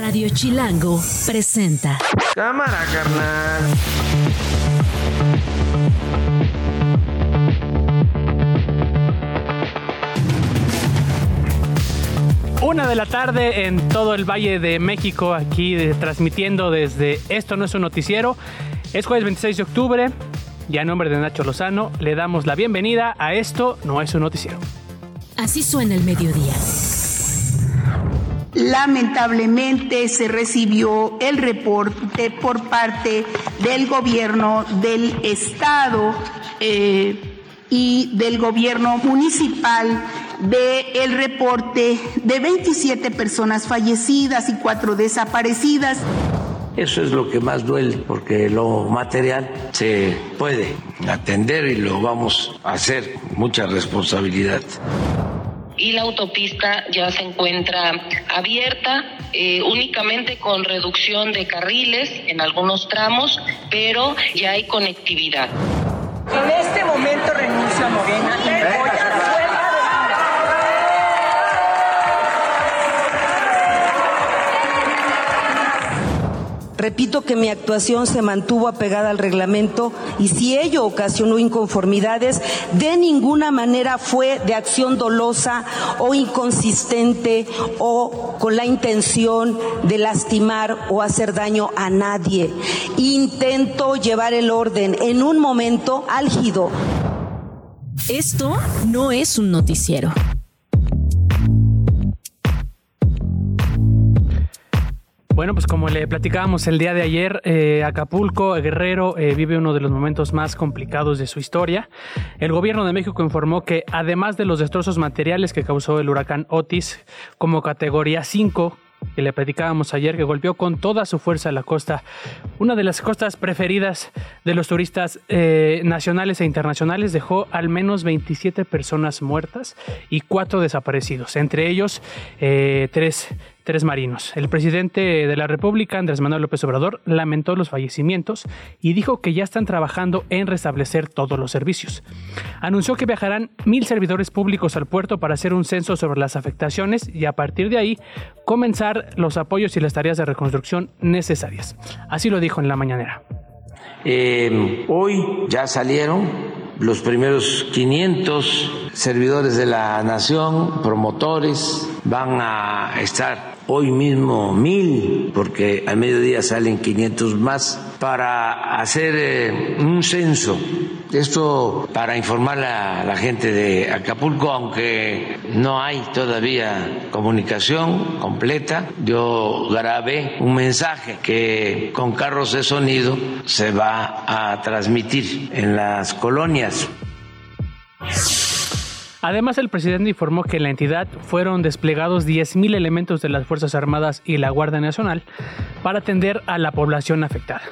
Radio Chilango presenta. Cámara, carnal. Una de la tarde en todo el Valle de México, aquí de- transmitiendo desde Esto no es un noticiero. Es jueves 26 de octubre y a nombre de Nacho Lozano le damos la bienvenida a Esto no es un noticiero. Así suena el mediodía. Lamentablemente se recibió el reporte por parte del gobierno del estado eh, y del gobierno municipal de el reporte de 27 personas fallecidas y cuatro desaparecidas. Eso es lo que más duele, porque lo material se puede atender y lo vamos a hacer mucha responsabilidad. Y la autopista ya se encuentra abierta, eh, únicamente con reducción de carriles en algunos tramos, pero ya hay conectividad. En este momento renuncio a Morena y voy a Repito que mi actuación se mantuvo apegada al reglamento y si ello ocasionó inconformidades, de ninguna manera fue de acción dolosa o inconsistente o con la intención de lastimar o hacer daño a nadie. Intento llevar el orden en un momento álgido. Esto no es un noticiero. Bueno, pues como le platicábamos el día de ayer, eh, Acapulco, Guerrero, eh, vive uno de los momentos más complicados de su historia. El gobierno de México informó que además de los destrozos materiales que causó el huracán Otis como categoría 5, que le platicábamos ayer, que golpeó con toda su fuerza la costa, una de las costas preferidas de los turistas eh, nacionales e internacionales, dejó al menos 27 personas muertas y cuatro desaparecidos, entre ellos eh, tres marinos. El presidente de la República, Andrés Manuel López Obrador, lamentó los fallecimientos y dijo que ya están trabajando en restablecer todos los servicios. Anunció que viajarán mil servidores públicos al puerto para hacer un censo sobre las afectaciones y a partir de ahí comenzar los apoyos y las tareas de reconstrucción necesarias. Así lo dijo en la mañanera. Eh, hoy ya salieron los primeros 500 servidores de la nación, promotores, van a estar hoy mismo mil, porque al mediodía salen 500 más, para hacer eh, un censo. Esto para informar a la gente de Acapulco, aunque no hay todavía comunicación completa, yo grabé un mensaje que con carros de sonido se va a transmitir en las colonias. Además, el presidente informó que en la entidad fueron desplegados 10.000 elementos de las Fuerzas Armadas y la Guardia Nacional para atender a la población afectada.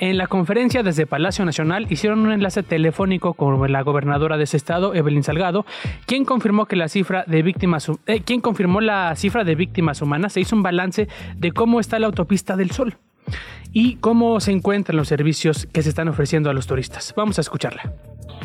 En la conferencia desde Palacio Nacional hicieron un enlace telefónico con la gobernadora de ese estado, Evelyn Salgado, quien confirmó que la cifra de víctimas, eh, quien confirmó la cifra de víctimas humanas. Se hizo un balance de cómo está la autopista del Sol y cómo se encuentran los servicios que se están ofreciendo a los turistas. Vamos a escucharla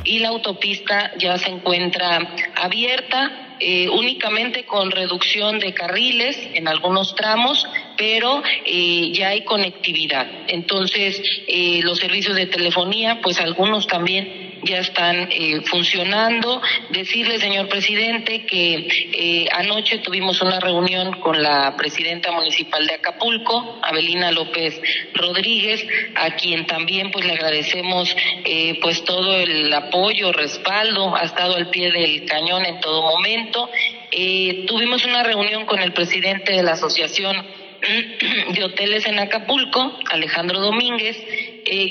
y la autopista ya se encuentra abierta, eh, únicamente con reducción de carriles en algunos tramos, pero eh, ya hay conectividad. Entonces, eh, los servicios de telefonía, pues algunos también ya están eh, funcionando. Decirle, señor presidente, que eh, anoche tuvimos una reunión con la presidenta municipal de Acapulco, Abelina López Rodríguez, a quien también pues le agradecemos eh, pues todo el apoyo, respaldo, ha estado al pie del cañón en todo momento. Eh, tuvimos una reunión con el presidente de la asociación de hoteles en Acapulco, Alejandro Domínguez,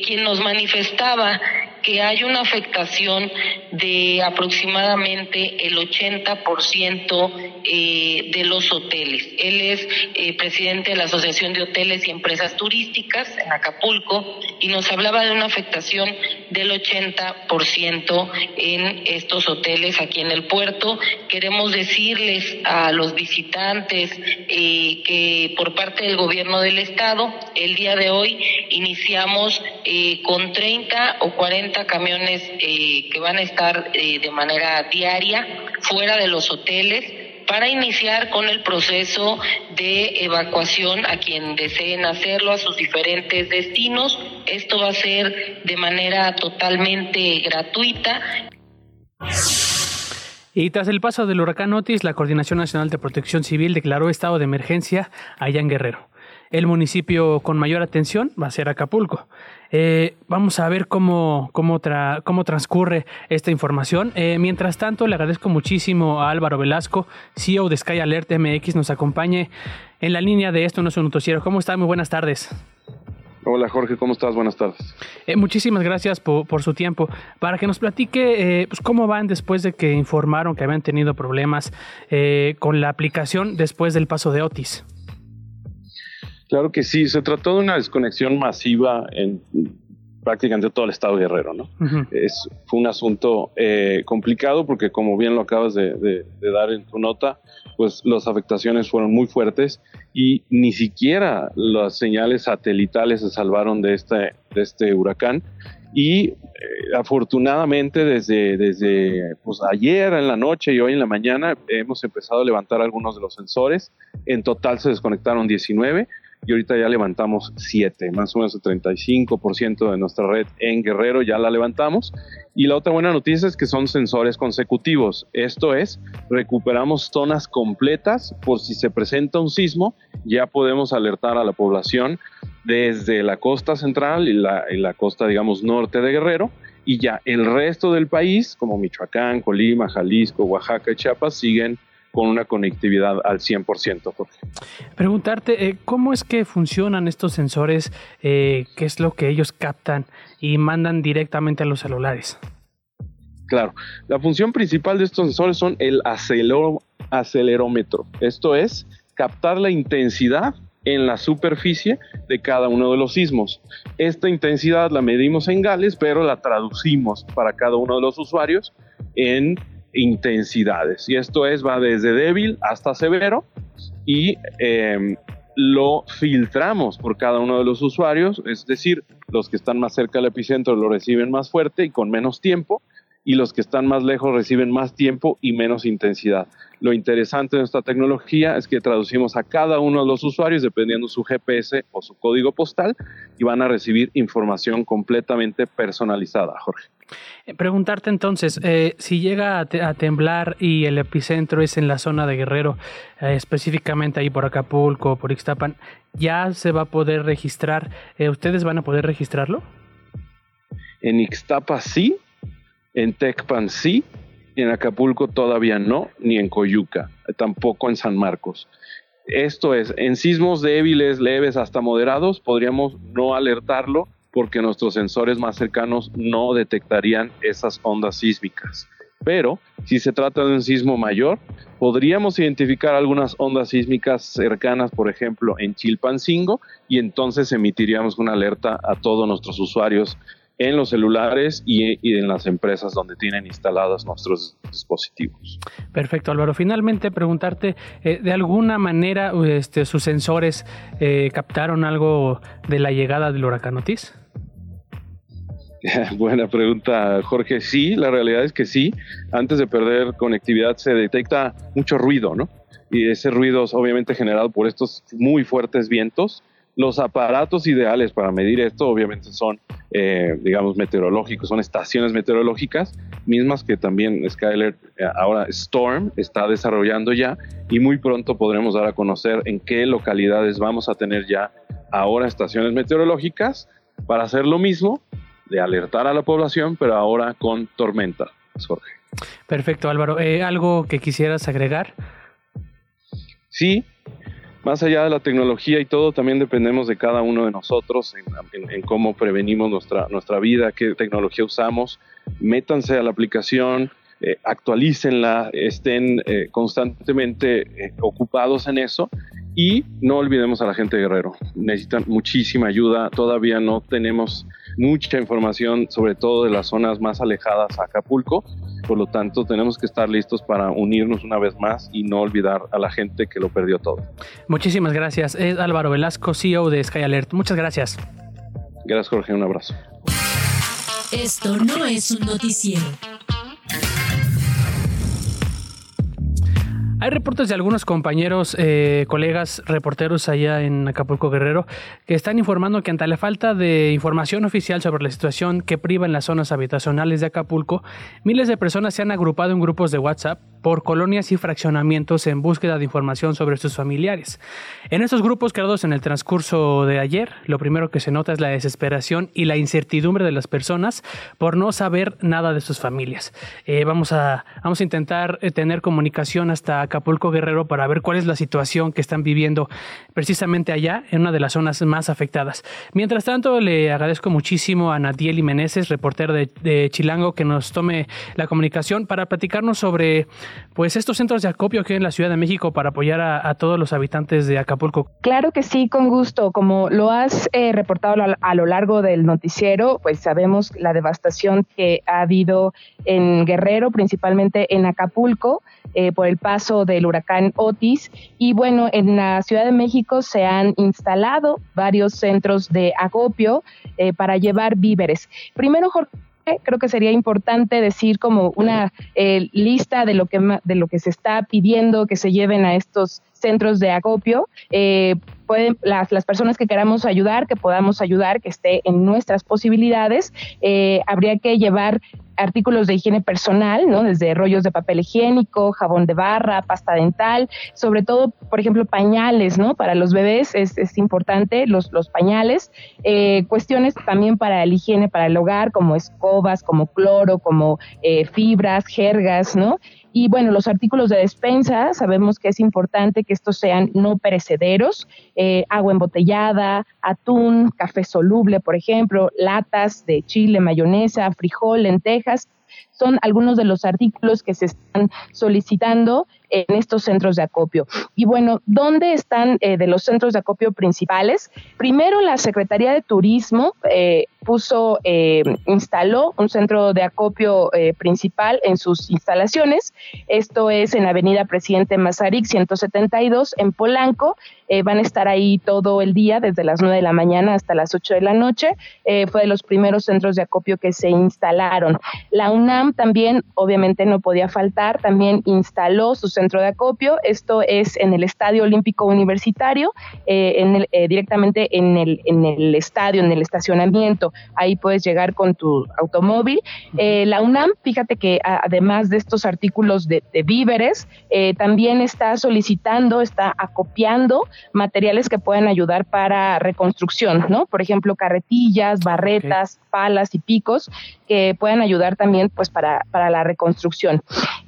quien nos manifestaba que hay una afectación de aproximadamente el 80% eh, de los hoteles. Él es eh, presidente de la Asociación de Hoteles y Empresas Turísticas en Acapulco y nos hablaba de una afectación del 80% en estos hoteles aquí en el puerto. Queremos decirles a los visitantes eh, que por parte del gobierno del estado, el día de hoy iniciamos eh, con 30 o 40 camiones que van a estar de manera diaria fuera de los hoteles para iniciar con el proceso de evacuación a quien deseen hacerlo a sus diferentes destinos. Esto va a ser de manera totalmente gratuita. Y tras el paso del huracán Otis, la Coordinación Nacional de Protección Civil declaró estado de emergencia allá en Guerrero. El municipio con mayor atención va a ser Acapulco. Eh, vamos a ver cómo, cómo, cómo transcurre esta información. Eh, mientras tanto, le agradezco muchísimo a Álvaro Velasco, CEO de Sky Alert MX, nos acompañe en la línea de Esto no es un noticiero. ¿Cómo está? Muy buenas tardes. Hola Jorge, ¿cómo estás? Buenas tardes. Eh, muchísimas gracias por, su tiempo. Para que nos platique pues, cómo van después de que informaron que habían tenido problemas con la aplicación después del paso de Otis. Claro que sí, se trató de una desconexión masiva en prácticamente todo el estado guerrero, ¿no? es, fue un asunto eh, complicado porque como bien lo acabas de, dar en tu nota, pues las afectaciones fueron muy fuertes y ni siquiera las señales satelitales se salvaron de este, de este huracán y eh, afortunadamente desde, desde pues, ayer en la noche y hoy en la mañana hemos empezado a levantar algunos de los sensores. En total se desconectaron 19 y ahorita ya levantamos 7, más o menos el 35% de nuestra red en Guerrero ya la levantamos. Y la otra buena noticia es que son sensores consecutivos. Esto es, recuperamos zonas completas por si se presenta un sismo, ya podemos alertar a la población desde la costa central y la, y costa, digamos, norte de Guerrero. Y ya el resto del país, como Michoacán, Colima, Jalisco, Oaxaca y Chiapas, siguen con una conectividad al 100%. Jorge. Preguntarte, eh, ¿cómo es que funcionan estos sensores? Eh, ¿Qué es lo que ellos captan y mandan directamente a los celulares? Claro, la función principal de estos sensores son el acelerómetro. Esto es captar la intensidad en la superficie de cada uno de los sismos. Esta intensidad la medimos en Gales, pero la traducimos para cada uno de los usuarios en intensidades. Y esto es, va desde débil hasta severo y em, lo filtramos por cada uno de los usuarios, es decir, los que están más cerca del epicentro lo reciben más fuerte y con menos tiempo, y los que están más lejos reciben más tiempo y menos intensidad. Lo interesante de esta tecnología es que traducimos a cada uno de los usuarios dependiendo su GPS o su código postal y van a recibir información completamente personalizada, Jorge. Eh, preguntarte entonces, eh, si llega a, temblar y el epicentro es en la zona de Guerrero, eh, específicamente ahí por Acapulco, por Ixtapan, ¿ya se va a poder registrar? ¿Ustedes van a poder registrarlo? En Ixtapa sí, en Tecpan sí, en Acapulco todavía no, ni en Coyuca, tampoco en San Marcos. Esto es, en sismos débiles, leves hasta moderados, podríamos no alertarlo porque nuestros sensores más cercanos no detectarían esas ondas sísmicas. Pero si se trata de un sismo mayor, podríamos identificar algunas ondas sísmicas cercanas, por ejemplo, en Chilpancingo, y entonces emitiríamos una alerta a todos nuestros usuarios en los celulares y, en las empresas donde tienen instalados nuestros dispositivos. Perfecto, Álvaro. Finalmente, preguntarte, eh, ¿de alguna manera este, sus sensores eh, captaron algo de la llegada del huracán Otis? Buena pregunta, Jorge. Sí, la realidad es que sí. Antes de perder conectividad se detecta mucho ruido, ¿no? Y ese ruido es obviamente generado por estos muy fuertes vientos. Los aparatos ideales para medir esto obviamente son, eh, digamos, meteorológicos, son estaciones meteorológicas, mismas que también Skyler, eh, ahora Storm, está desarrollando ya y muy pronto podremos dar a conocer en qué localidades vamos a tener ya ahora estaciones meteorológicas para hacer lo mismo, de alertar a la población, pero ahora con tormenta, Jorge. Perfecto, Álvaro. Eh, ¿Algo que quisieras agregar? Sí, más allá de la tecnología y todo, también dependemos de cada uno de nosotros en, cómo prevenimos nuestra, nuestra vida, qué tecnología usamos. Métanse a la aplicación, eh, actualícenla, estén eh, constantemente ocupados en eso y no olvidemos a la gente Guerrero. Necesitan muchísima ayuda. Todavía no tenemos mucha información, sobre todo de las zonas más alejadas a Acapulco. Por lo tanto, tenemos que estar listos para unirnos una vez más y no olvidar a la gente que lo perdió todo. Muchísimas gracias. Es Álvaro Velasco, CEO de Sky Alert. Muchas gracias. Gracias, Jorge. Un abrazo. Esto no es un noticiero. Hay reportes de algunos compañeros, eh, colegas, reporteros allá en Acapulco Guerrero, que están informando que ante la falta de información oficial sobre la situación que priva en las zonas habitacionales de Acapulco, miles de personas se han agrupado en grupos de WhatsApp por colonias y fraccionamientos en búsqueda de información sobre sus familiares. En estos grupos creados en el transcurso de ayer, lo primero que se nota es la desesperación y la incertidumbre de las personas por no saber nada de sus familias. Eh, vamos, a, vamos a intentar eh, tener comunicación hasta Acapulco Guerrero para ver cuál es la situación que están viviendo precisamente allá, en una de las zonas más afectadas. Mientras tanto, le agradezco muchísimo a Nadiel Meneses, reportero de, Chilango, que nos tome la comunicación para platicarnos sobre pues estos centros de acopio aquí en la Ciudad de México para apoyar a, todos los habitantes de Acapulco. Claro que sí, con gusto. Como lo has eh, reportado a lo largo del noticiero, pues sabemos la devastación que ha habido en Guerrero, principalmente en Acapulco. Eh, por el paso del huracán Otis. Y bueno, en la Ciudad de México se han instalado varios centros de acopio eh, para llevar víveres. Primero, Jorge, creo que sería importante decir como una eh, lista de lo que de lo que se está pidiendo que se lleven a estos centros de acopio. pueden las, personas que queramos ayudar, que podamos ayudar, que esté en nuestras posibilidades, habría que llevar artículos de higiene personal, ¿no? Desde rollos de papel higiénico, jabón de barra, pasta dental, sobre todo, por ejemplo, pañales, ¿no? Para los bebés es, importante los, los pañales. Eh, cuestiones también para la higiene, para el hogar, como escobas, como cloro, como eh, fibras, jergas, ¿no? Y bueno, los artículos de despensa, sabemos que es importante que estos sean no perecederos, eh, agua embotellada, atún, café soluble, por ejemplo, latas de chile, mayonesa, frijol, lentejas, son algunos de los artículos que se están solicitando en estos centros de acopio. Y bueno, ¿dónde están eh, de los centros de acopio principales? Primero, la Secretaría de Turismo eh, puso, eh, instaló un centro de acopio principal en sus instalaciones. Esto es en Avenida Presidente Mazarik 172 en Polanco. van a estar ahí todo el día, desde las 9 de la mañana hasta las 8 de la noche. fue de los primeros centros de acopio que se instalaron. La UNAM también, obviamente no podía faltar, también instaló su centro de acopio. Esto es en el Estadio Olímpico Universitario, eh, en eh, directamente en el, en el estadio, en el estacionamiento. Ahí puedes llegar con tu automóvil. Eh, la UNAM, fíjate que además de estos artículos de, víveres, también está solicitando, está acopiando materiales que puedan ayudar para reconstrucción, ¿no? Por ejemplo, carretillas, barretas, palas y picos que puedan ayudar también pues para, para la reconstrucción.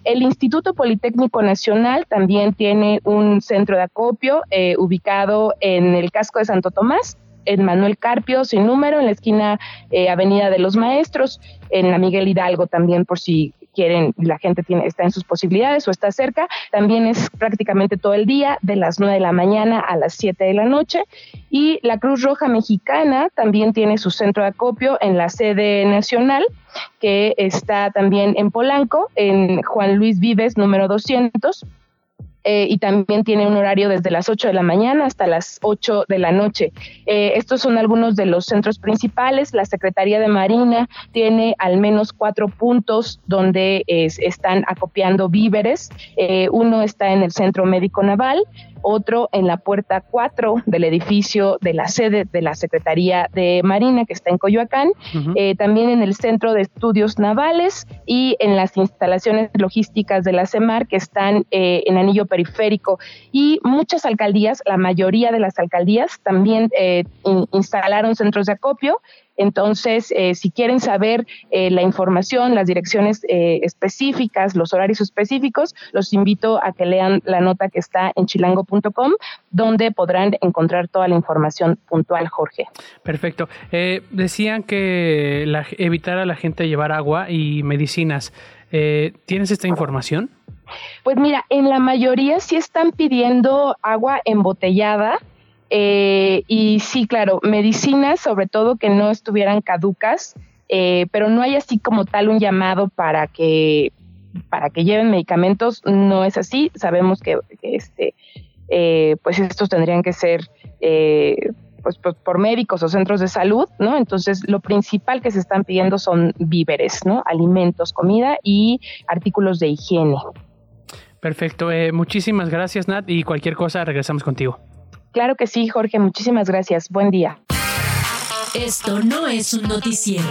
El Instituto Politécnico Nacional también tiene un centro de acopio eh, ubicado en el casco de Santo Tomás, en Manuel Carpio, sin número, en la esquina eh, Avenida de los Maestros, en la Miguel Hidalgo también, por si quieren, la gente tiene, está en sus posibilidades o está cerca. También es prácticamente todo el día, de las 9 de la mañana a las 7 de la noche. Y la Cruz Roja Mexicana también tiene su centro de acopio en la sede nacional, que está también en Polanco, en Juan Luis Vives, número 200 eh, y también tiene un horario desde las 8 de la mañana hasta las 8 de la noche. Eh, estos son algunos de los centros principales. La Secretaría de Marina tiene al menos cuatro puntos donde están acopiando víveres. Eh, uno está en el Centro Médico Naval, otro en la puerta 4 del edificio de la sede de la Secretaría de Marina, que está en Coyoacán, eh, también en el Centro de Estudios Navales y en las instalaciones logísticas de la CEMAR, que están eh, en Anillo Periférico. Y muchas alcaldías, la mayoría de las alcaldías, también eh, instalaron centros de acopio entonces, eh, si quieren saber eh, la información, las direcciones eh, específicas, los horarios específicos, los invito a que lean la nota que está en chilango.com, donde podrán encontrar toda la información puntual, Jorge. Perfecto. decían que evitar a la gente llevar agua y medicinas. ¿Tienes esta información? Pues mira, en la mayoría sí están pidiendo agua embotellada eh, y sí, claro, medicinas, sobre todo que no estuvieran caducas, eh, pero no hay así como tal un llamado para que para que lleven medicamentos, no es así. Sabemos que, este, eh, pues estos tendrían que ser pues, por, por, médicos o centros de salud, ¿no? Entonces, lo principal que se están pidiendo son víveres, ¿no? Alimentos, comida y artículos de higiene. Perfecto, eh, muchísimas gracias Nat y cualquier cosa regresamos contigo. Claro que sí, Jorge, muchísimas gracias. Buen día. Esto no es un noticiero.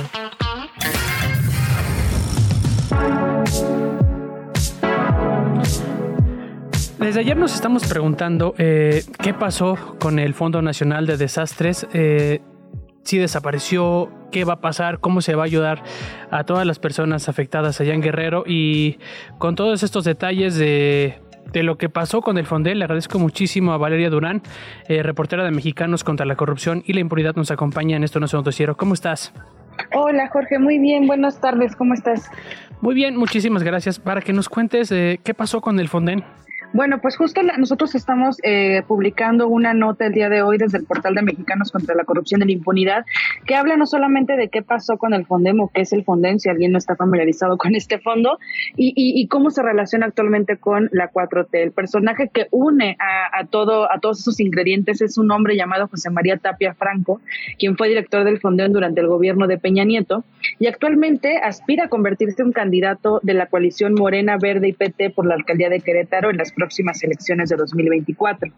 Desde ayer nos estamos preguntando eh, qué pasó con el Fondo Nacional de Desastres, eh, si desapareció, qué va a pasar, cómo se va a ayudar a todas las personas afectadas allá en Guerrero y con todos estos detalles de, lo que pasó con el Fondel, le agradezco muchísimo a Valeria Durán, eh, reportera de Mexicanos contra la Corrupción y la Impunidad, nos acompaña en esto no es un noticiero. ¿Cómo estás? Hola Jorge, muy bien, buenas tardes, ¿cómo estás? Muy bien, muchísimas gracias. Para que nos cuentes qué pasó con el Fonden. Bueno, pues justo nosotros estamos eh, publicando una nota el día de hoy desde el portal de Mexicanos contra la Corrupción y la Impunidad que habla no solamente de qué pasó con el Fondemo, qué es el Fonden, si alguien no está familiarizado con este fondo, y, cómo se relaciona actualmente con la 4T. El personaje que une a, todo, a todos esos ingredientes es un hombre llamado José María Tapia Franco, quien fue director del Fonden durante el gobierno de Peña Nieto y actualmente aspira a convertirse en candidato de la coalición Morena Verde y PT por la alcaldía de Querétaro en las elecciones de 2024.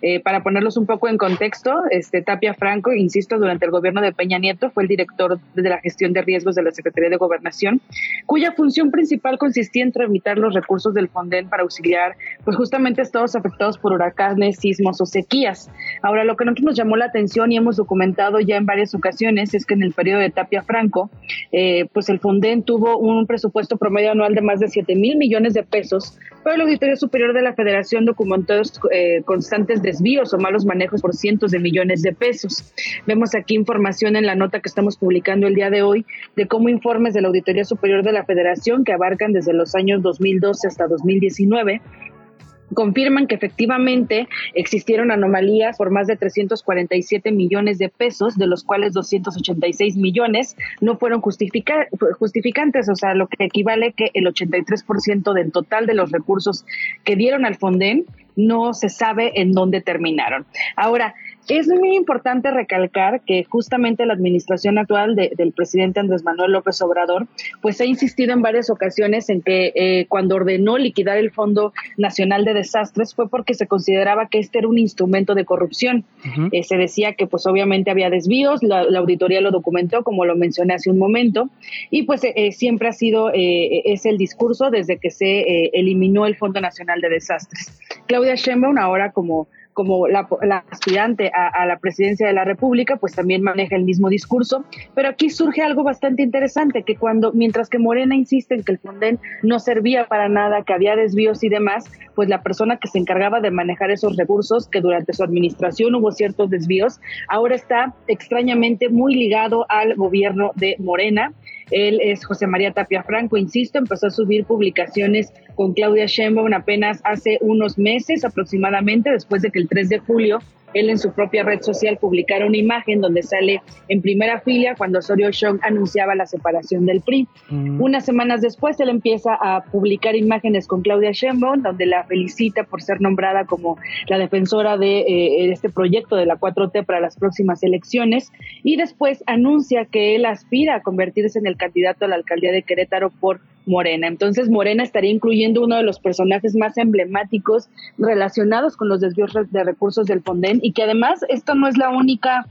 Eh, para ponerlos un poco en contexto, este Tapia Franco, insisto, durante el gobierno de Peña Nieto fue el director de la gestión de riesgos de la Secretaría de Gobernación, cuya función principal consistía en tramitar los recursos del Fonden para auxiliar, pues justamente estados afectados por huracanes, sismos o sequías. Ahora, lo que nosotros nos llamó la atención y hemos documentado ya en varias ocasiones es que en el periodo de Tapia Franco, eh, pues el Fonden tuvo un presupuesto promedio anual de más de 7 mil millones de pesos, pero el Auditorio Superior de la Federación documentó eh, constantes desvíos o malos manejos por cientos de millones de pesos. Vemos aquí información en la nota que estamos publicando el día de hoy de cómo informes de la Auditoría Superior de la Federación, que abarcan desde los años 2012 hasta 2019, confirman que efectivamente existieron anomalías por más de 347 millones de pesos, de los cuales 286 millones no fueron justificantes, o sea, lo que equivale que el 83% del total de los recursos que dieron al Fonden no se sabe en dónde terminaron. Ahora, es muy importante recalcar que justamente la administración actual del presidente Andrés Manuel López Obrador, pues ha insistido en varias ocasiones en que eh, cuando ordenó liquidar el Fondo Nacional de Desastres fue porque se consideraba que este era un instrumento de corrupción. Eh, se decía que pues obviamente había desvíos, la, auditoría lo documentó, como lo mencioné hace un momento, y pues eh, siempre ha sido ese el discurso desde que se eliminó el Fondo Nacional de Desastres. Claudia Sheinbaum ahora como como la, aspirante a, la presidencia de la República, pues también maneja el mismo discurso. Pero aquí surge algo bastante interesante, que cuando, mientras que Morena insiste en que el Fonden no servía para nada, que había desvíos y demás, pues la persona que se encargaba de manejar esos recursos, que durante su administración hubo ciertos desvíos, ahora está extrañamente muy ligado al gobierno de Morena. Él es José María Tapia Franco, insisto, empezó a subir publicaciones con Claudia Sheinbaum apenas hace unos meses aproximadamente, después de que el 3 de julio él en su propia red social publicara una imagen donde sale en primera fila cuando Osorio Chong anunciaba la separación del PRI. Mm. Unas semanas después él empieza a publicar imágenes con Claudia Sheinbaum donde la felicita por ser nombrada como la defensora de eh, este proyecto de la 4T para las próximas elecciones y después anuncia que él aspira a convertirse en el candidato a la alcaldía de Querétaro por Morena. Entonces Morena estaría incluyendo uno de los personajes más emblemáticos relacionados con los desvíos de recursos del Fonden y que además esto no es la única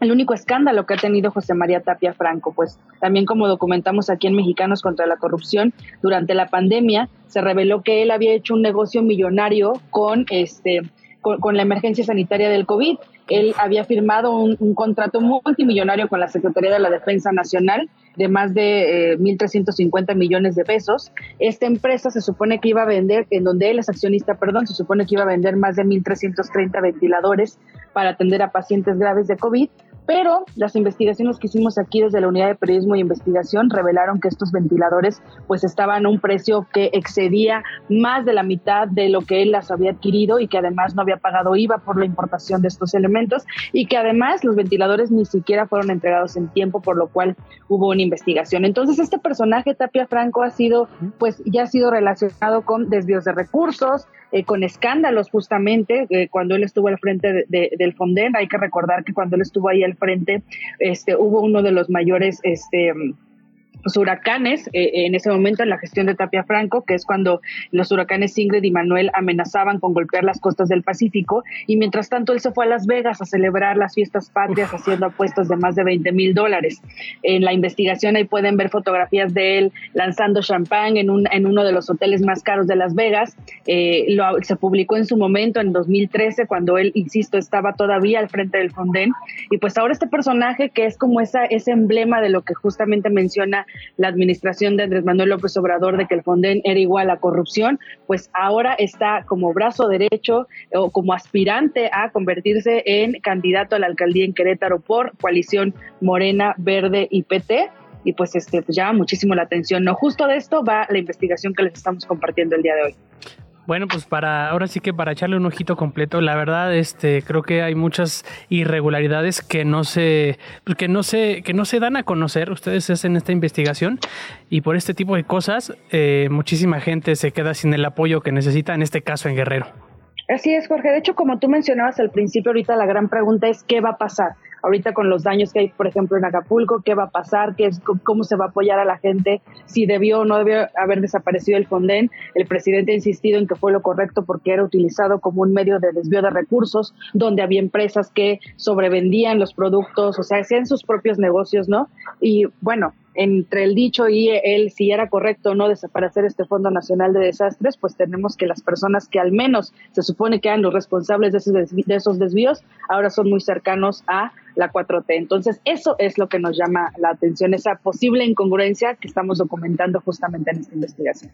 el único escándalo que ha tenido José María Tapia Franco, pues también como documentamos aquí en Mexicanos contra la corrupción, durante la pandemia se reveló que él había hecho un negocio millonario con este con, la emergencia sanitaria del COVID. Él había firmado un, contrato multimillonario con la Secretaría de la Defensa Nacional de más de 1.350 eh, millones de pesos. Esta empresa se supone que iba a vender, en donde él es accionista, perdón, se supone que iba a vender más de 1.330 ventiladores para atender a pacientes graves de COVID pero las investigaciones que hicimos aquí desde la Unidad de Periodismo e Investigación revelaron que estos ventiladores pues estaban a un precio que excedía más de la mitad de lo que él las había adquirido y que además no había pagado IVA por la importación de estos elementos y que además los ventiladores ni siquiera fueron entregados en tiempo, por lo cual hubo una investigación. Entonces este personaje, Tapia Franco, ha sido pues ya ha sido relacionado con desvíos de recursos, eh, con escándalos justamente eh, cuando él estuvo al frente del Fonden. Hay que recordar que cuando él estuvo ahí al frente, este, hubo uno de los mayores este, pues, huracanes eh, en ese momento en la gestión de Tapia Franco, que es cuando los huracanes Ingrid y Manuel amenazaban con golpear las costas del Pacífico. Y mientras tanto, él se fue a Las Vegas a celebrar las fiestas patrias haciendo apuestos de más de 20 mil dólares. En la investigación ahí pueden ver fotografías de él lanzando champán en, un, en uno de los hoteles más caros de Las Vegas. Eh, lo, se publicó en su momento, en 2013, cuando él, insisto, estaba todavía al frente del Fonden. Y pues ahora este personaje que es como esa, ese emblema de lo que justamente menciona la administración de Andrés Manuel López Obrador de que el Fonden era igual a corrupción, pues ahora está como brazo derecho o como aspirante a convertirse en candidato a la alcaldía en Querétaro por coalición Morena, Verde y PT y pues este pues llama muchísimo la atención. No justo de esto va la investigación que les estamos compartiendo el día de hoy. Bueno, pues para ahora sí que para echarle un ojito completo, la verdad, este, creo que hay muchas irregularidades que no se, que no se, que no se dan a conocer. Ustedes hacen esta investigación y por este tipo de cosas, eh, muchísima gente se queda sin el apoyo que necesita, en este caso en Guerrero. Así es, Jorge. De hecho, como tú mencionabas al principio, ahorita la gran pregunta es qué va a pasar ahorita con los daños que hay, por ejemplo, en Acapulco, qué va a pasar, qué es, cómo se va a apoyar a la gente, si debió o no debió haber desaparecido el Fonden. El presidente ha insistido en que fue lo correcto porque era utilizado como un medio de desvío de recursos, donde había empresas que sobrevendían los productos, o sea, hacían sus propios negocios, ¿no? Y bueno, entre el dicho y él si era correcto o no desaparecer este Fondo Nacional de Desastres, pues tenemos que las personas que al menos se supone que eran los responsables de esos, desvíos, ahora son muy cercanos a la 4T. Entonces, eso es lo que nos llama la atención, esa posible incongruencia que estamos documentando justamente en esta investigación.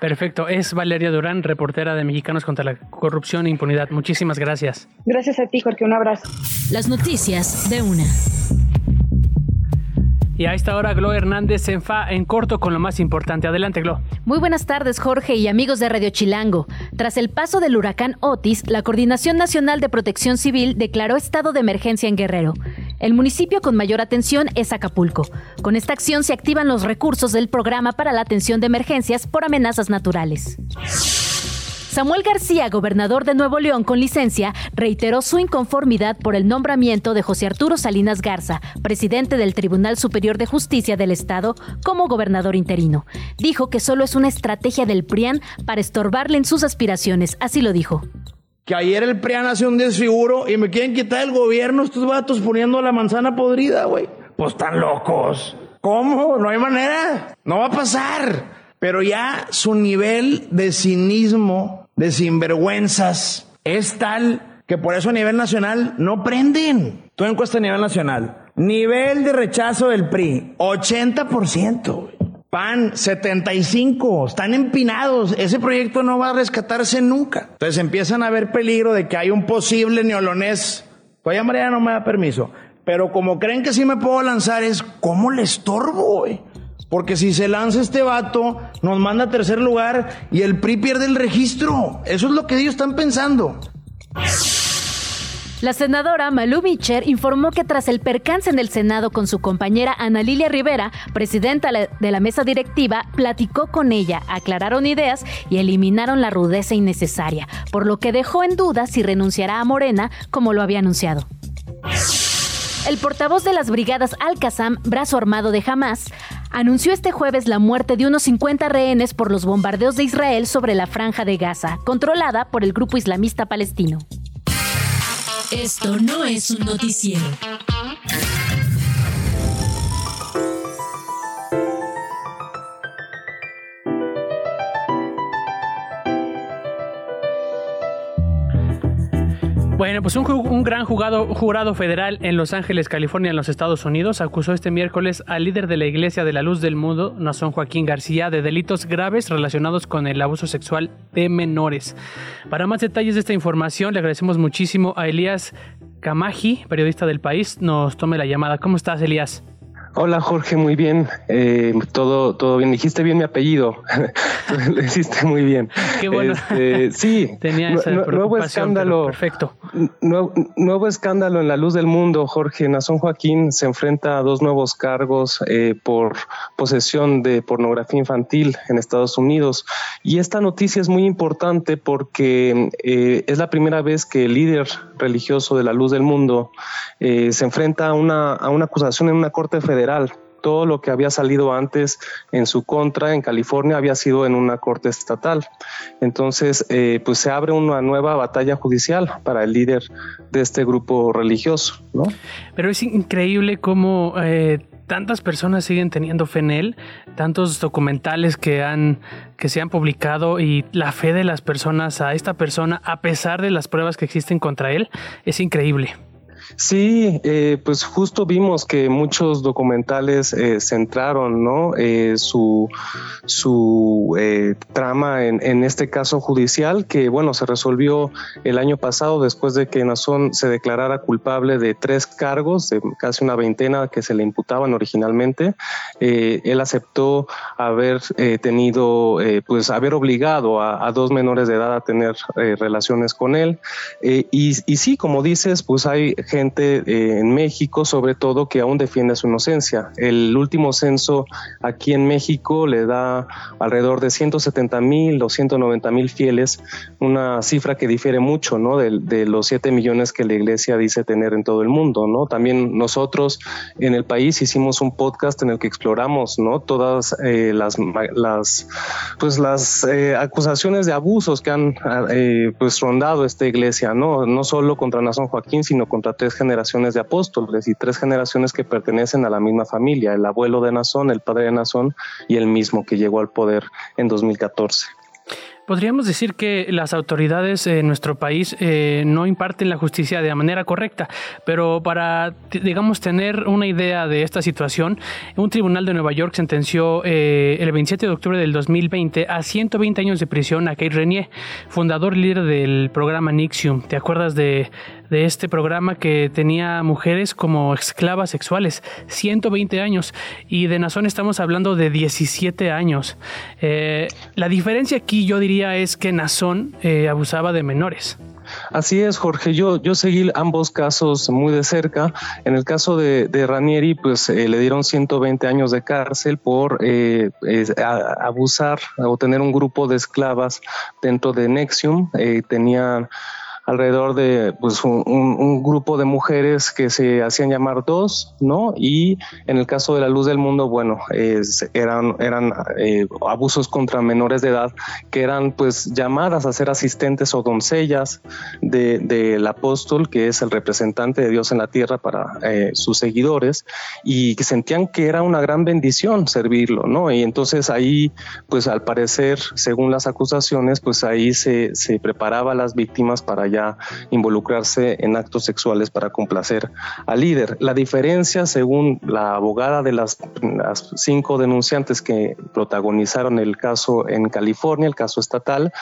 Perfecto. Es Valeria Durán, reportera de Mexicanos contra la Corrupción e Impunidad. Muchísimas gracias. Gracias a ti, Jorge. Un abrazo. Las noticias de una. Y a esta hora Glo Hernández se enfa en corto con lo más importante. Adelante, Glo. Muy buenas tardes, Jorge y amigos de Radio Chilango. Tras el paso del huracán Otis, la Coordinación Nacional de Protección Civil declaró estado de emergencia en Guerrero. El municipio con mayor atención es Acapulco. Con esta acción se activan los recursos del programa para la atención de emergencias por amenazas naturales. Samuel García, gobernador de Nuevo León con licencia, reiteró su inconformidad por el nombramiento de José Arturo Salinas Garza, presidente del Tribunal Superior de Justicia del Estado, como gobernador interino. Dijo que solo es una estrategia del PRIAN para estorbarle en sus aspiraciones, así lo dijo. Que ayer el PRIAN hace un desfiguro y me quieren quitar el gobierno estos vatos poniendo la manzana podrida, güey. Pues están locos. ¿Cómo? No hay manera. No va a pasar. Pero ya su nivel de cinismo, de sinvergüenzas, es tal que por eso a nivel nacional no prenden. Tú encuesta a nivel nacional. Nivel de rechazo del PRI, 80%. PAN, 75, están empinados. Ese proyecto no va a rescatarse nunca. Entonces empiezan a ver peligro de que hay un posible neolonés. Todavía María no me da permiso. Pero como creen que sí me puedo lanzar, es ¿cómo le estorbo, güey? Porque si se lanza este vato, nos manda a tercer lugar y el PRI pierde el registro. Eso es lo que ellos están pensando. La senadora Malú Micher informó que tras el percance en el Senado con su compañera Ana Lilia Rivera, presidenta de la mesa directiva, platicó con ella, aclararon ideas y eliminaron la rudeza innecesaria, por lo que dejó en duda si renunciará a Morena como lo había anunciado. El portavoz de las brigadas Al-Qassam, brazo armado de Hamas, anunció este jueves la muerte de unos 50 rehenes por los bombardeos de Israel sobre la franja de Gaza, controlada por el grupo islamista palestino. Esto no es un noticiero. Bueno, pues un, gran jurado federal en Los Ángeles, California, en los Estados Unidos, acusó este miércoles al líder de la Iglesia de la Luz del Mundo, Nazón Joaquín García, de delitos graves relacionados con el abuso sexual de menores. Para más detalles de esta información, le agradecemos muchísimo a Elías Camaji, periodista del país, nos tome la llamada. ¿Cómo estás, Elías? Hola Jorge, muy bien. Eh, todo, todo bien. Dijiste bien mi apellido. Lo hiciste muy bien. Qué bueno. Este, sí. Tenía esa nuevo escándalo. Perfecto. Nuevo, escándalo en la luz del mundo. Jorge Nazón Joaquín se enfrenta a dos nuevos cargos eh, por posesión de pornografía infantil en Estados Unidos. Y esta noticia es muy importante porque eh, es la primera vez que el líder religioso de la luz del mundo se enfrenta a una, a una acusación en una corte federal todo lo que había salido antes en su contra en California había sido en una corte estatal. Entonces, eh, pues se abre una nueva batalla judicial para el líder de este grupo religioso, ¿no? Pero es increíble cómo eh, tantas personas siguen teniendo fe en él, tantos documentales que han que se han publicado y la fe de las personas a esta persona a pesar de las pruebas que existen contra él es increíble. Sí, eh, pues justo vimos que muchos documentales eh, centraron. Eh, su, su trama en, este caso judicial que bueno se resolvió el año pasado después de que Nazón se declarara culpable de tres cargos, de casi una veintena que se le imputaban originalmente. él aceptó haber tenido, pues haber obligado a, a, dos menores de edad a tener relaciones con él. y, y sí, como dices, pues hay gente eh, en México, sobre todo, que aún defiende su inocencia. El último censo aquí en México le da alrededor de 170 mil o 190 mil fieles, una cifra que difiere mucho ¿no? de, los 7 millones que la iglesia dice tener en todo el mundo. ¿no? También nosotros en el país hicimos un podcast en el que exploramos ¿no? todas eh, las, las, pues las eh, acusaciones de abusos que han pues rondado esta iglesia, ¿no? no solo contra Nazón Joaquín, sino contra tres generaciones de apóstoles y tres generaciones que pertenecen a la misma familia, el abuelo de Nazón, el padre de Nazón y el mismo que llegó al poder en 2014. Podríamos decir que las autoridades en nuestro país eh, no imparten la justicia de manera correcta, pero para, digamos, tener una idea de esta situación, un tribunal de Nueva York sentenció eh, el 27 de octubre del 2020 a 120 años de prisión a Kate Renier, fundador líder del programa Nixium. ¿Te acuerdas de, de este programa que tenía mujeres como esclavas sexuales? 120 años. Y de Nazón estamos hablando de 17 años. Eh, la diferencia aquí yo diría es que Nazón eh, abusaba de menores. Así es, Jorge. Yo, yo seguí ambos casos muy de cerca. En el caso de, Ranieri, pues eh, le dieron 120 años de cárcel por abusar o tener un grupo de esclavas dentro de Nexium. tenían alrededor de pues, un, grupo de mujeres que se hacían llamar dos, ¿no? Y en el caso de la luz del mundo, bueno, eran, eran eh, abusos contra menores de edad que eran pues llamadas a ser asistentes o doncellas del apóstol, que es el representante de Dios en la tierra para eh, sus seguidores, y que sentían que era una gran bendición servirlo, ¿no? Y entonces ahí, pues al parecer, según las acusaciones, pues ahí se, se preparaba a las víctimas para ya involucrarse en actos sexuales para complacer al líder. La diferencia, según la abogada de las, cinco denunciantes que protagonizaron el caso en California, el caso estatal,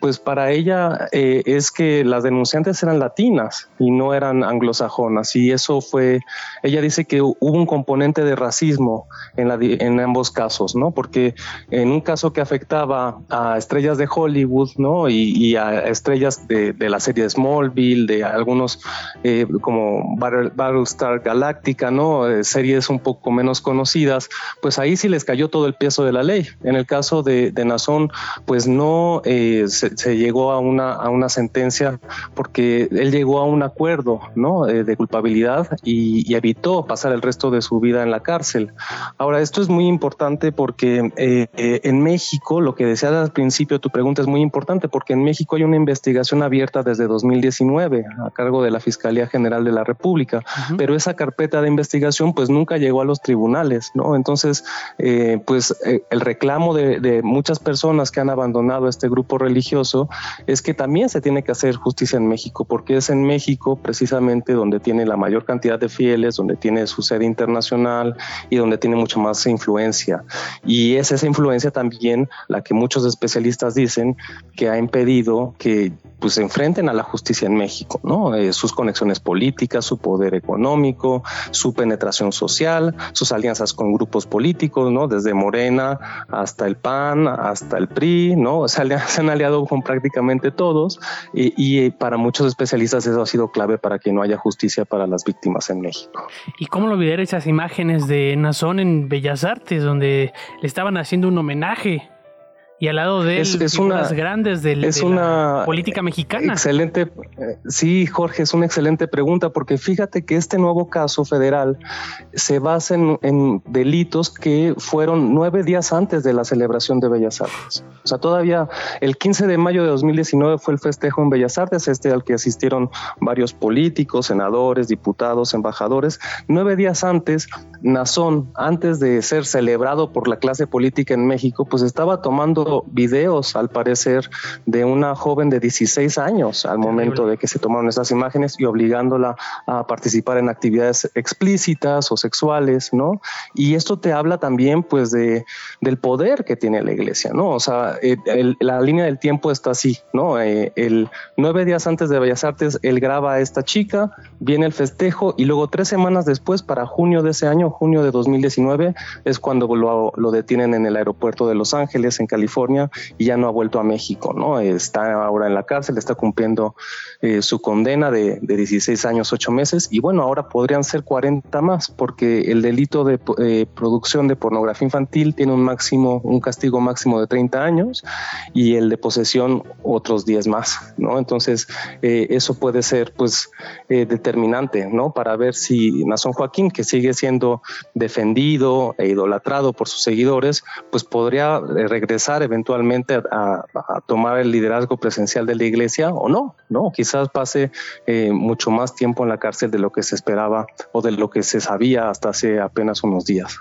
pues para ella eh, es que las denunciantes eran latinas y no eran anglosajonas y eso fue, ella dice que hubo un componente de racismo en, la, en ambos casos, ¿no? Porque en un caso que afectaba a estrellas de Hollywood, ¿no? Y, a estrellas de, de la serie Smallville, de algunos eh, como Battlestar Galactica, ¿no? Eh, series un poco menos conocidas, pues ahí sí les cayó todo el peso de la ley. En el caso de, de Nazón, pues no eh, se, llegó a una, a una sentencia porque él llegó a un acuerdo, ¿no? de culpabilidad y, evitó pasar el resto de su vida en la cárcel. Ahora, esto es muy importante porque en México, lo que decías al principio, tu pregunta es muy importante porque en México hay una investigación abierta desde 2019 a cargo de la Fiscalía General de la República, pero esa carpeta de investigación pues nunca llegó a los tribunales, ¿no? Entonces, eh, pues eh, el reclamo de, muchas personas que han abandonado este grupo religioso es que también se tiene que hacer justicia en México, porque es en México precisamente donde tiene la mayor cantidad de fieles, donde tiene su sede internacional y donde tiene mucha más influencia. Y es esa influencia también la que muchos especialistas dicen que ha impedido que pues se enfrenten a la justicia en México, ¿no? Eh, sus conexiones políticas, su poder económico, su penetración social, sus alianzas con grupos políticos, ¿no? Desde Morena hasta el PAN, hasta el PRI, ¿no? Se, han aliado con prácticamente todos y, eh, para muchos especialistas eso ha sido clave para que no haya justicia para las víctimas en México. ¿Y cómo lo olvidar esas imágenes de Nazón en Bellas Artes donde le estaban haciendo un homenaje? Y al lado de él, es, una grandes de, es una política mexicana. Excelente, eh, sí, Jorge, es una excelente pregunta porque fíjate que este nuevo caso federal se basa en, delitos que fueron nueve días antes de la celebración de Bellas Artes. O sea, todavía el 15 de mayo de 2019 fue el festejo en Bellas Artes, este al que asistieron varios políticos, senadores, diputados, embajadores. Nueve días antes, Nazón, antes de ser celebrado por la clase política en México, pues estaba tomando videos, al parecer, de una joven de 16 años al momento de que se tomaron esas imágenes y obligándola a participar en actividades explícitas o sexuales, ¿no? Y esto te habla también, pues, de, del poder que tiene la iglesia, ¿no? O sea, eh, la línea del tiempo está así, ¿no? Eh, el nueve días antes de Bellas Artes, él graba a esta chica, viene el festejo y luego tres semanas después, para junio de ese año, junio de 2019, es cuando lo, lo detienen en el aeropuerto de Los Ángeles, en California y ya no ha vuelto a México, ¿no? Está ahora en la cárcel, está cumpliendo eh, su condena de, 16 años, 8 meses y bueno, ahora podrían ser 40 más porque el delito de eh, producción de pornografía infantil tiene un máximo, un castigo máximo de 30 años y el de posesión otros 10 más, ¿no? Entonces, eh, eso puede ser pues determinante, ¿no? Para ver si Nazón Joaquín, que sigue siendo defendido e idolatrado por sus seguidores, pues podría regresar eventualmente a, tomar el liderazgo presencial de la iglesia o no, no, quizás pase eh, mucho más tiempo en la cárcel de lo que se esperaba o de lo que se sabía hasta hace apenas unos días.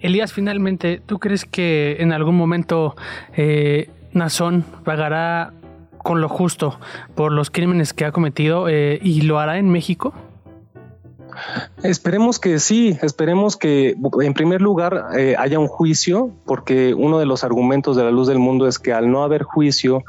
Elías, finalmente, ¿tú crees que en algún momento eh, Nazón pagará con lo justo por los crímenes que ha cometido eh, y lo hará en México? Esperemos que sí, esperemos que en primer lugar eh, haya un juicio, porque uno de los argumentos de la luz del mundo es que al no haber juicio,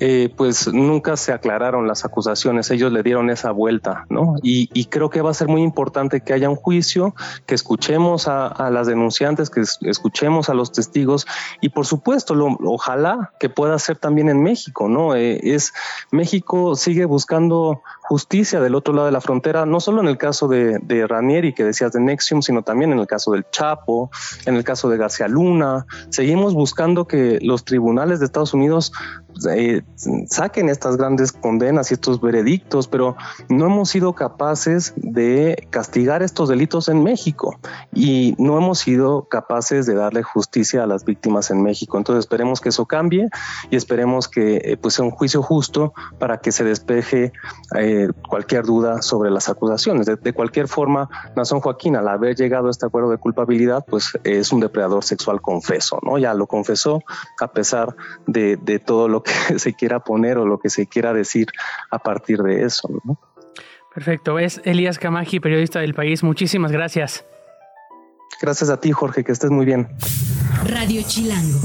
eh, pues nunca se aclararon las acusaciones, ellos le dieron esa vuelta, ¿no? Y, creo que va a ser muy importante que haya un juicio, que escuchemos a, las denunciantes, que escuchemos a los testigos y por supuesto, ojalá que pueda ser también en México, ¿no? Eh, es México sigue buscando justicia del otro lado de la frontera, no solo en el caso de, de Ranieri que decías de Nexium, sino también en el caso del Chapo, en el caso de García Luna. Seguimos buscando que los tribunales de Estados Unidos eh, saquen estas grandes condenas y estos veredictos, pero no hemos sido capaces de castigar estos delitos en México y no hemos sido capaces de darle justicia a las víctimas en México. Entonces esperemos que eso cambie y esperemos que eh, pues sea un juicio justo para que se despeje eh, cualquier duda sobre las acusaciones. De, cualquier forma, Nazón Joaquín, al haber llegado a este acuerdo de culpabilidad, pues es un depredador sexual confeso, ¿no? Ya lo confesó a pesar de, de todo lo que se quiera poner o lo que se quiera decir a partir de eso. Perfecto. Es Elías Camaji, periodista del país. Muchísimas gracias. Gracias a ti, Jorge, que estés muy bien. Radio Chilango.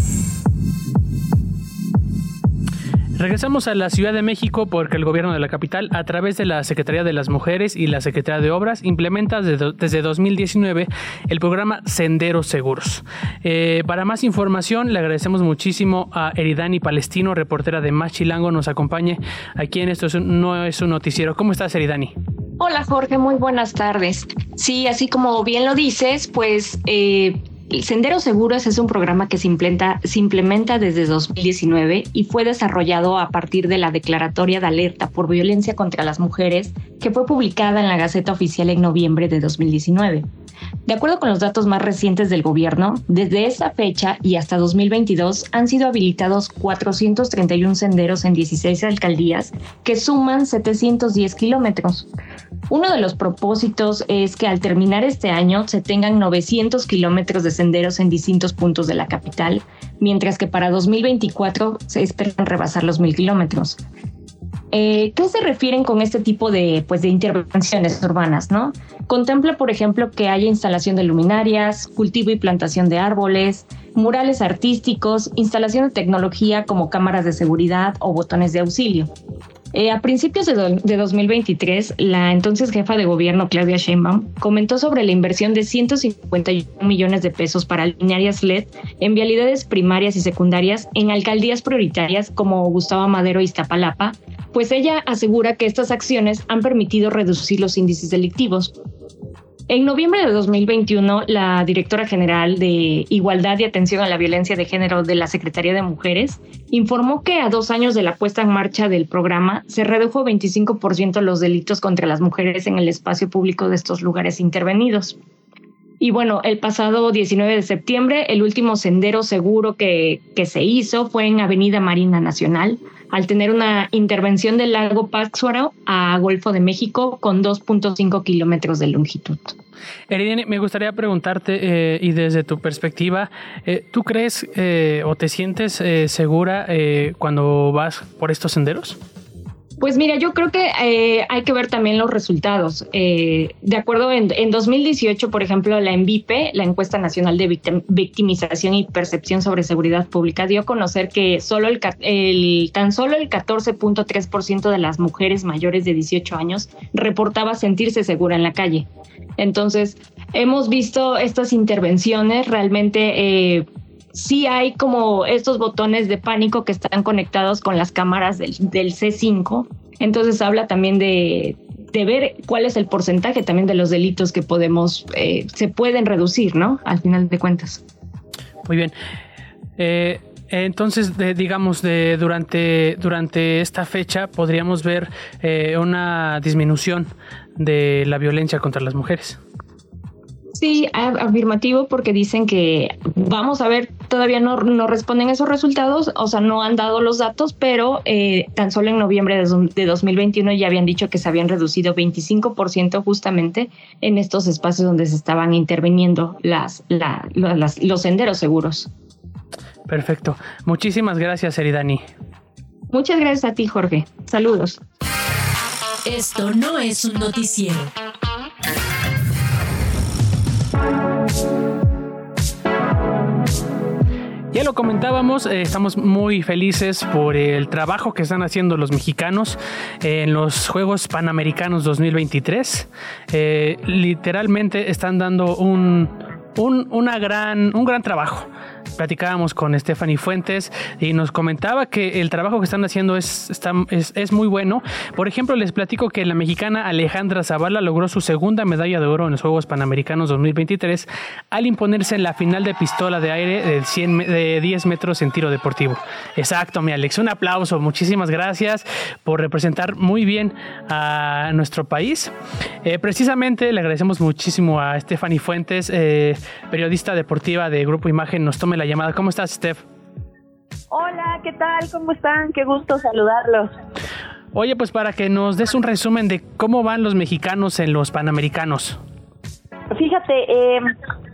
Regresamos a la Ciudad de México porque el gobierno de la capital, a través de la Secretaría de las Mujeres y la Secretaría de Obras, implementa desde, 2019 el programa Senderos Seguros. Eh, para más información, le agradecemos muchísimo a Eridani Palestino, reportera de Más Chilango, nos acompañe aquí en esto no es un noticiero. ¿Cómo estás, Eridani? Hola, Jorge, muy buenas tardes. Sí, así como bien lo dices, pues... Eh, Sendero Seguros es un programa que se implementa, se implementa desde 2019 y fue desarrollado a partir de la Declaratoria de Alerta por Violencia contra las Mujeres que fue publicada en la Gaceta Oficial en noviembre de 2019. De acuerdo con los datos más recientes del gobierno, desde esa fecha y hasta 2022 han sido habilitados 431 senderos en 16 alcaldías que suman 710 kilómetros. Uno de los propósitos es que al terminar este año se tengan 900 kilómetros de senderos en distintos puntos de la capital, mientras que para 2024 se esperan rebasar los mil kilómetros. Eh, ¿Qué se refieren con este tipo de, pues, de intervenciones urbanas? ¿no? Contempla, por ejemplo, que haya instalación de luminarias, cultivo y plantación de árboles, murales artísticos, instalación de tecnología como cámaras de seguridad o botones de auxilio. Eh, a principios de, 2023, la entonces jefa de gobierno Claudia Sheinbaum comentó sobre la inversión de 151 millones de pesos para luminarias LED en vialidades primarias y secundarias en alcaldías prioritarias como Gustavo Madero y Iztapalapa, pues ella asegura que estas acciones han permitido reducir los índices delictivos. En noviembre de 2021, la directora general de Igualdad y Atención a la Violencia de Género de la Secretaría de Mujeres informó que a dos años de la puesta en marcha del programa se redujo 25% los delitos contra las mujeres en el espacio público de estos lugares intervenidos. Y bueno, el pasado 19 de septiembre, el último sendero seguro que, que se hizo fue en Avenida Marina Nacional, al tener una intervención del lago Pátzcuaro a Golfo de México con 2.5 kilómetros de longitud. Eridene, me gustaría preguntarte, eh, y desde tu perspectiva, eh, ¿tú crees eh, o te sientes segura cuando vas por estos senderos? Pues mira, yo creo que eh, hay que ver también los resultados. Eh, de acuerdo, en, 2018, por ejemplo, la ENVIPE, la Encuesta Nacional de Victimización y Percepción sobre Seguridad Pública, dio a conocer que solo el, tan solo el 14.3% de las mujeres mayores de 18 años reportaba sentirse segura en la calle. Entonces, hemos visto estas intervenciones realmente... Eh, sí hay como estos botones de pánico que están conectados con las cámaras del, C5. Entonces habla también de, ver cuál es el porcentaje también de los delitos que podemos, eh, se pueden reducir, ¿no? Al final de cuentas. Muy bien. Eh, entonces, digamos, de, durante, durante esta fecha podríamos ver eh, una disminución de la violencia contra las mujeres. Sí, afirmativo, porque dicen que vamos a ver, todavía no, no responden esos resultados, o sea, no han dado los datos, pero eh, tan solo en noviembre de, de 2021 ya habían dicho que se habían reducido 25% justamente en estos espacios donde se estaban interviniendo las, los senderos seguros. Perfecto. Muchísimas gracias, Eridani. Muchas gracias a ti, Jorge. Saludos. Esto no es un noticiero. Ya lo comentábamos, eh, estamos muy felices por el trabajo que están haciendo los mexicanos en los Juegos Panamericanos 2023. Eh, literalmente están dando un, un, una gran, un gran trabajo platicábamos con Stephanie Fuentes y nos comentaba que el trabajo que están haciendo es, es, muy bueno. Por ejemplo, les platico que la mexicana Alejandra Zavala logró su segunda medalla de oro en los Juegos Panamericanos 2023 al imponerse en la final de pistola de aire de, 100, de 10 metros en tiro deportivo. Exacto, mi Alex. Un aplauso. Muchísimas gracias por representar muy bien a nuestro país. Eh, precisamente le agradecemos muchísimo a Stephanie Fuentes, eh, periodista deportiva de Grupo Imagen, nos tome la llamada. ¿Cómo estás, Steph? Hola, ¿qué tal? ¿Cómo están? Qué gusto saludarlos. Oye, pues para que nos des un resumen de cómo van los mexicanos en los Panamericanos. Fíjate, eh,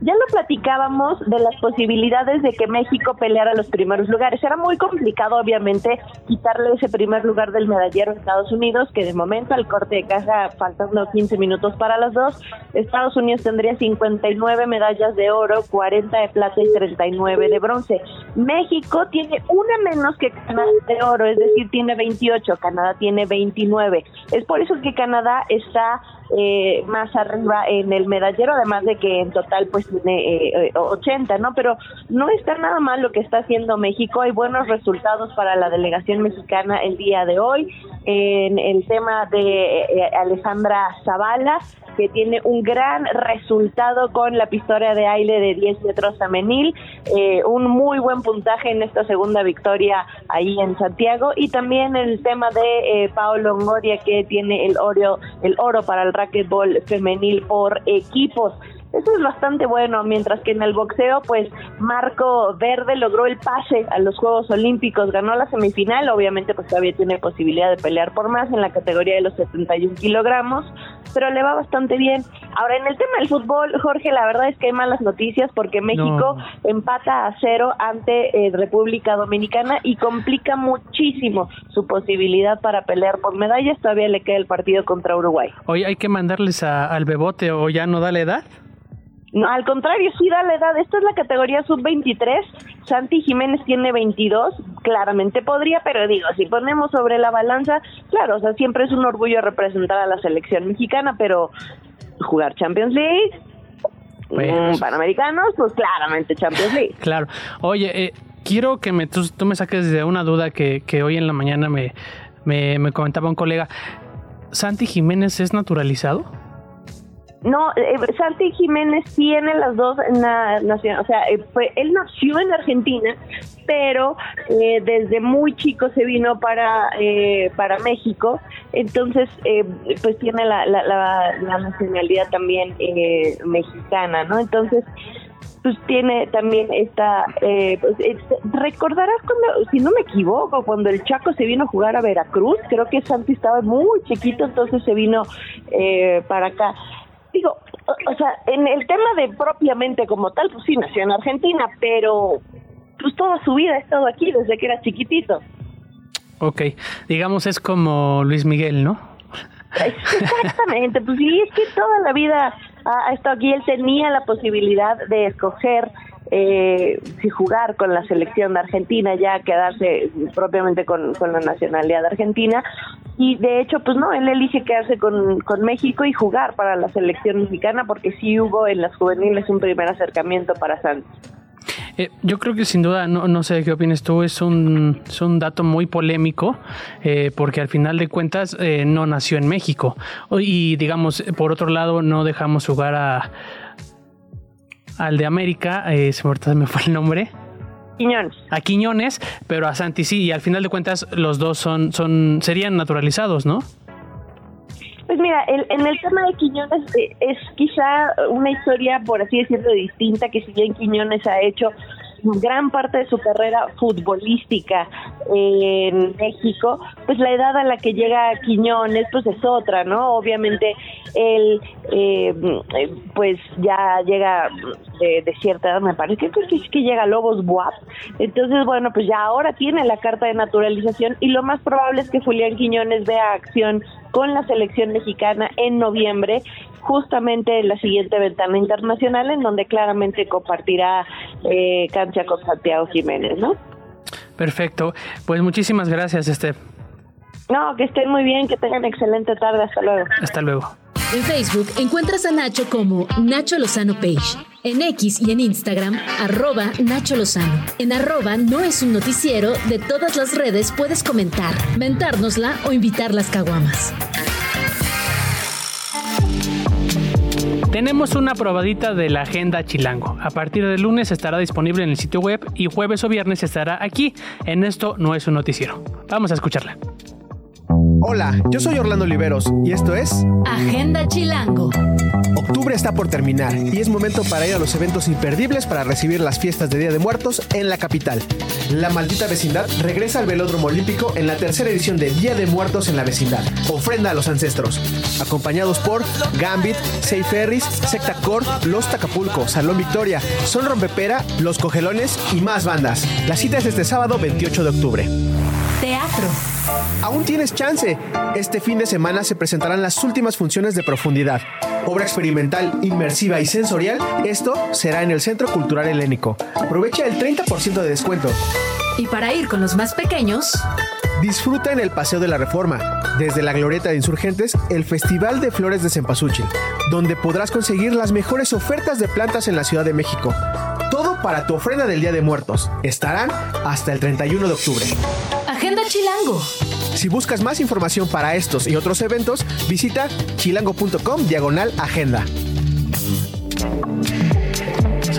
ya lo platicábamos de las posibilidades de que México peleara los primeros lugares. Era muy complicado, obviamente, quitarle ese primer lugar del medallero a Estados Unidos, que de momento al corte de caja faltan unos 15 minutos para las dos. Estados Unidos tendría 59 medallas de oro, 40 de plata y 39 de bronce. México tiene una menos que Canadá de oro, es decir, tiene 28, Canadá tiene 29. Es por eso que Canadá está eh, más arriba en el medallero, además de que en total pues eh, 80, ¿no? Pero no está nada mal lo que está haciendo México, hay buenos resultados para la delegación mexicana el día de hoy. En el tema de eh, Alejandra Zavala, que tiene un gran resultado con la pistola de aire de 10 metros femenil, eh, un muy buen puntaje en esta segunda victoria ahí en Santiago y también el tema de eh, Paolo Ngoria que tiene el oro, el oro para el racquetball femenil por equipos. Eso es bastante bueno, mientras que en el boxeo, pues Marco Verde logró el pase a los Juegos Olímpicos, ganó la semifinal, obviamente pues todavía tiene posibilidad de pelear por más en la categoría de los 71 kilogramos, pero le va bastante bien. Ahora, en el tema del fútbol, Jorge, la verdad es que hay malas noticias porque México empata a cero ante eh, República Dominicana y complica muchísimo su posibilidad para pelear por medallas, todavía le queda el partido contra Uruguay. Hoy hay que mandarles al bebote o ya no da la edad. No, al contrario, sí da la edad. Esta es la categoría sub-23. Santi Jiménez tiene 22. Claramente podría, pero digo, si ponemos sobre la balanza, claro, o sea, siempre es un orgullo representar a la selección mexicana, pero jugar Champions League, mm, Panamericanos, pues claramente Champions League. Claro. Oye, eh, quiero que me, tú, me saques de una duda que, que hoy en la mañana me, me, me comentaba un colega. ¿Santi Jiménez es naturalizado? No, eh, Santi Jiménez tiene las dos la nación, o sea, eh, fue, él nació en Argentina, pero eh, desde muy chico se vino para para México, entonces pues tiene la, la, la, nacionalidad también mexicana, ¿no? Entonces pues tiene también esta, pues, recordarás cuando, si no me equivoco, cuando el Chaco se vino a jugar a Veracruz, creo que Santi estaba muy chiquito, entonces se vino para acá digo, o, sea, en el tema de propiamente como tal, pues sí, nació en Argentina, pero pues toda su vida ha estado aquí desde que era chiquitito. Ok, digamos es como Luis Miguel, ¿no? Exactamente, pues sí, es que toda la vida ha, estado aquí, él tenía la posibilidad de escoger eh, si jugar con la selección de Argentina, ya quedarse propiamente con, con la nacionalidad argentina, y de hecho, pues no, él elige quedarse con, con México y jugar para la selección mexicana porque sí hubo en las juveniles un primer acercamiento para Santos. Eh, yo creo que sin duda, no, no sé qué opinas tú, es un, es un dato muy polémico eh, porque al final de cuentas eh, no nació en México y digamos, por otro lado, no dejamos jugar a al de América, se me fue el nombre, Quiñones. A Quiñones, pero a Santi sí, y al final de cuentas los dos son, son, serían naturalizados, ¿no? Pues mira, en el tema de Quiñones eh, es quizá una historia, por así decirlo, distinta que si bien Quiñones ha hecho gran parte de su carrera futbolística en México, pues la edad a la que llega Quiñones pues es otra, ¿no? Obviamente él eh, pues ya llega de, cierta edad, me parece que es que llega Lobos Buap, entonces bueno, pues ya ahora tiene la carta de naturalización y lo más probable es que Julián Quiñones vea acción con la selección mexicana en noviembre justamente en la siguiente ventana internacional en donde claramente compartirá eh, cancha con Santiago Jiménez, ¿no? Perfecto. Pues muchísimas gracias, Esther. No, que estén muy bien, que tengan excelente tarde. Hasta luego. Hasta luego. En Facebook encuentras a Nacho como Nacho Lozano Page. En X y en Instagram, arroba Nacho Lozano. En arroba no es un noticiero, de todas las redes puedes comentar, mentárnosla o invitar las caguamas. Tenemos una probadita de la agenda Chilango. A partir del lunes estará disponible en el sitio web y jueves o viernes estará aquí. En esto no es un noticiero. Vamos a escucharla. Hola, yo soy Orlando Oliveros y esto es Agenda Chilango. Octubre está por terminar y es momento para ir a los eventos imperdibles para recibir las fiestas de Día de Muertos en la capital. La maldita vecindad regresa al Velódromo Olímpico en la tercera edición de Día de Muertos en la vecindad. Ofrenda a los ancestros. Acompañados por Gambit, Safe Ferris, Secta Core, Los Tacapulco, Salón Victoria, Son Rompepera, Los Cogelones y más bandas. La cita es este sábado 28 de octubre. Teatro. Aún tienes chance. Este fin de semana se presentarán las últimas funciones de profundidad. Obra experimental, inmersiva y sensorial, esto será en el Centro Cultural Helénico. Aprovecha el 30% de descuento. Y para ir con los más pequeños, Disfruta en el Paseo de la Reforma, desde la Glorieta de Insurgentes, el Festival de Flores de Cempasúchil, donde podrás conseguir las mejores ofertas de plantas en la Ciudad de México. Todo para tu ofrenda del Día de Muertos. Estarán hasta el 31 de octubre. Agenda Chilango. Si buscas más información para estos y otros eventos, visita chilango.com diagonal agenda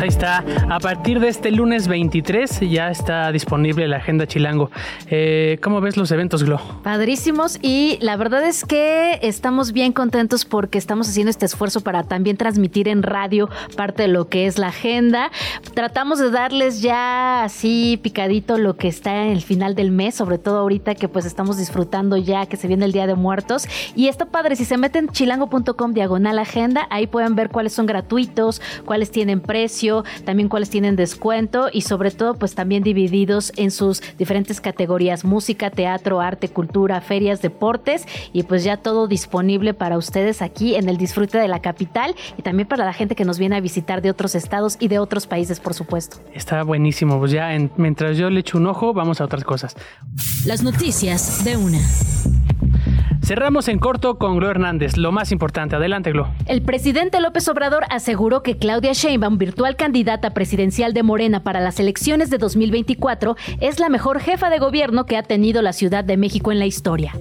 ahí está. A partir de este lunes 23 ya está disponible la agenda Chilango. Eh, ¿Cómo ves los eventos, Glo? Padrísimos y la verdad es que estamos bien contentos porque estamos haciendo este esfuerzo para también transmitir en radio parte de lo que es la agenda. Tratamos de darles ya así picadito lo que está en el final del mes, sobre todo ahorita que pues estamos disfrutando ya que se viene el Día de Muertos. Y está padre, si se meten chilango.com diagonal agenda, ahí pueden ver cuáles son gratuitos, cuáles tienen precio también cuáles tienen descuento y sobre todo pues también divididos en sus diferentes categorías, música, teatro, arte, cultura, ferias, deportes y pues ya todo disponible para ustedes aquí en el disfrute de la capital y también para la gente que nos viene a visitar de otros estados y de otros países, por supuesto. Está buenísimo, pues ya mientras yo le echo un ojo, vamos a otras cosas. Las noticias de una. Cerramos en corto con Glo Hernández. Lo más importante, adelante, Glo. El presidente López Obrador aseguró que Claudia Sheinbaum, virtual candidata presidencial de Morena para las elecciones de 2024, es la mejor jefa de gobierno que ha tenido la Ciudad de México en la historia.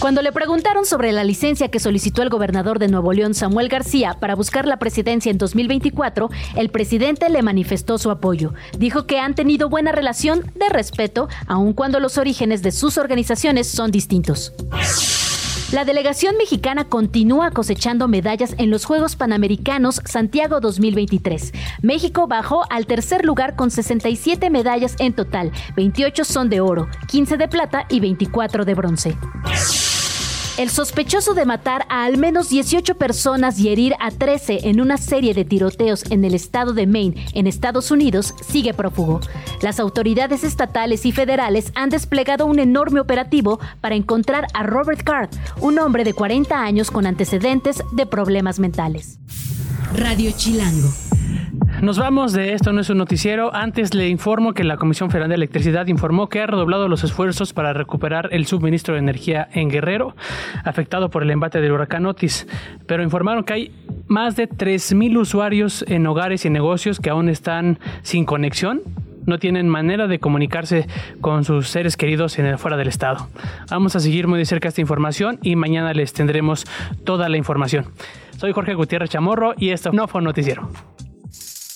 Cuando le preguntaron sobre la licencia que solicitó el gobernador de Nuevo León, Samuel García, para buscar la presidencia en 2024, el presidente le manifestó su apoyo. Dijo que han tenido buena relación de respeto, aun cuando los orígenes de sus organizaciones son distintos. La delegación mexicana continúa cosechando medallas en los Juegos Panamericanos Santiago 2023. México bajó al tercer lugar con 67 medallas en total, 28 son de oro, 15 de plata y 24 de bronce. El sospechoso de matar a al menos 18 personas y herir a 13 en una serie de tiroteos en el estado de Maine, en Estados Unidos, sigue prófugo. Las autoridades estatales y federales han desplegado un enorme operativo para encontrar a Robert Card, un hombre de 40 años con antecedentes de problemas mentales. Radio Chilango. Nos vamos de esto, no es un noticiero. Antes le informo que la Comisión Federal de Electricidad informó que ha redoblado los esfuerzos para recuperar el suministro de energía en Guerrero, afectado por el embate del huracán Otis. Pero informaron que hay más de 3.000 usuarios en hogares y negocios que aún están sin conexión no tienen manera de comunicarse con sus seres queridos en el fuera del estado. Vamos a seguir muy de cerca esta información y mañana les tendremos toda la información. Soy Jorge Gutiérrez Chamorro y esto no fue un noticiero.